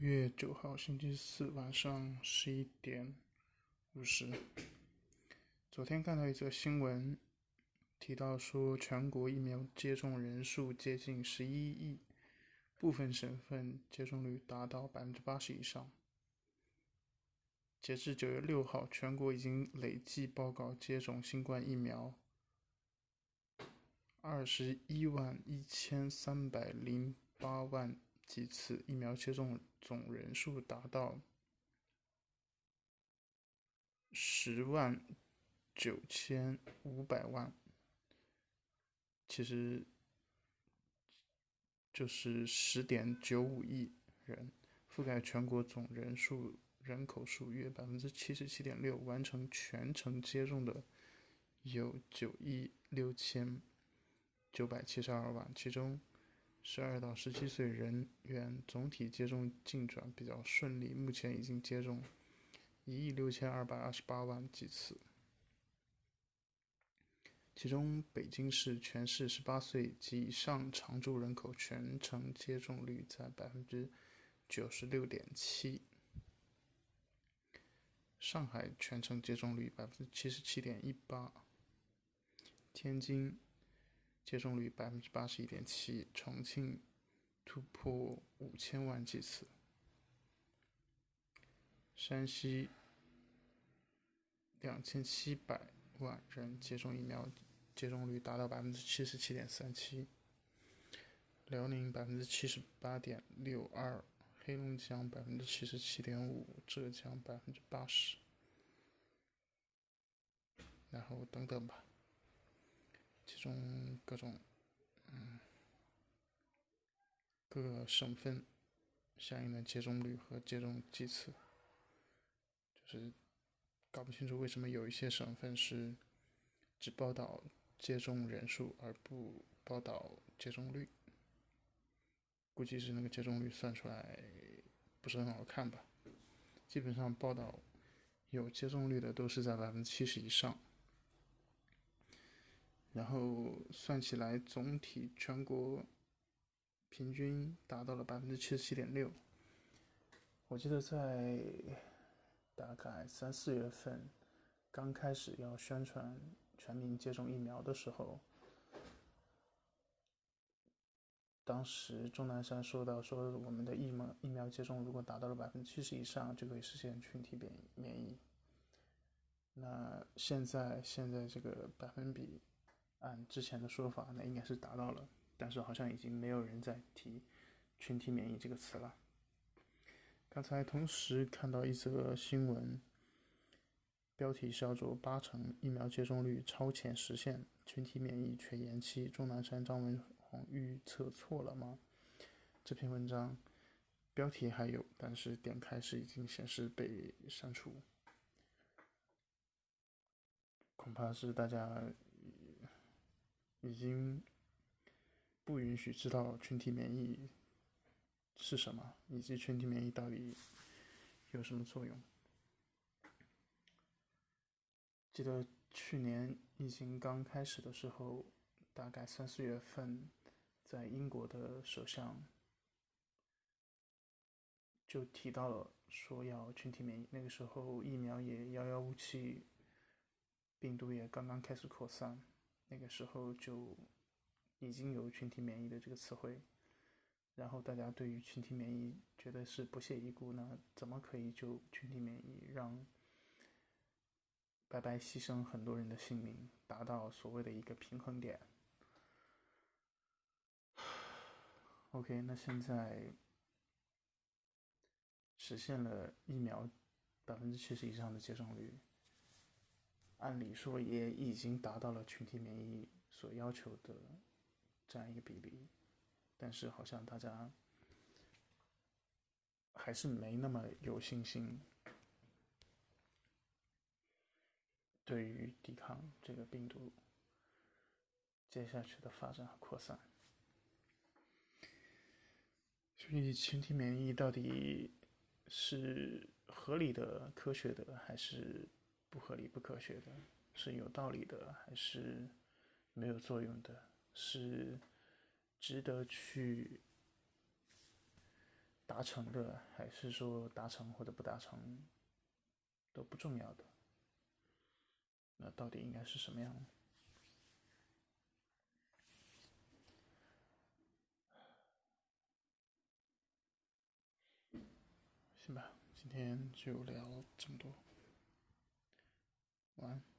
月九号，星期四晚上十一点五十。昨天看到一则新闻，提到说全国疫苗接种人数接近十一亿，部分省份接种率达到百分之八十以上。截至九月六号，全国已经累计报告接种新冠疫苗二十一万一千三百零八万。几次疫苗接种总人数达到十万九千五百万，其实就是十点九五亿人，覆盖全国总人数人口数约百分之七十七点六。完成全程接种的有九亿六千九百七十二万，其中。十二到十七岁人员总体接种进展比较顺利，目前已经接种一亿六千二百二十八万剂次。其中，北京市全市十八岁及以上常住人口全程接种率在百分之九十六点七，上海全程接种率百分之七十七点一八，天津。接种率百分之八十一点七，重庆突破五千万剂次，山西两千七百万人接种疫苗，接种率达到百分之七十七点三七，辽宁百分之七十八点六二，黑龙江百分之七十七点五，浙江百分之八十，然后等等吧。中各种，嗯，各个省份相应的接种率和接种剂次，就是搞不清楚为什么有一些省份是只报道接种人数而不报道接种率，估计是那个接种率算出来不是很好看吧。基本上报道有接种率的都是在百分之七十以上。然后算起来，总体全国平均达到了百分之七十七点六。我记得在大概三四月份刚开始要宣传全民接种疫苗的时候，当时钟南山说到说我们的疫苗疫苗接种如果达到了百分之七十以上，就可以实现群体免免疫。那现在现在这个百分比。按之前的说法，那应该是达到了，但是好像已经没有人在提“群体免疫”这个词了。刚才同时看到一则新闻，标题叫做“八成疫苗接种率超前实现，群体免疫却延期”，钟南山、张文宏预测错了吗？这篇文章标题还有，但是点开是已经显示被删除，恐怕是大家。已经不允许知道群体免疫是什么，以及群体免疫到底有什么作用。记得去年疫情刚开始的时候，大概三四月份，在英国的首相就提到了说要群体免疫。那个时候疫苗也遥遥无期，病毒也刚刚开始扩散。那个时候就已经有群体免疫的这个词汇，然后大家对于群体免疫觉得是不屑一顾，那怎么可以就群体免疫让白白牺牲很多人的性命，达到所谓的一个平衡点？OK，那现在实现了疫苗百分之七十以上的接种率。按理说也已经达到了群体免疫所要求的这样一个比例，但是好像大家还是没那么有信心，对于抵抗这个病毒接下去的发展和扩散。所以群体免疫到底是合理的、科学的，还是？不合理、不科学的，是有道理的，还是没有作用的？是值得去达成的，还是说达成或者不达成都不重要的？那到底应该是什么样？行吧，今天就聊这么多，晚安。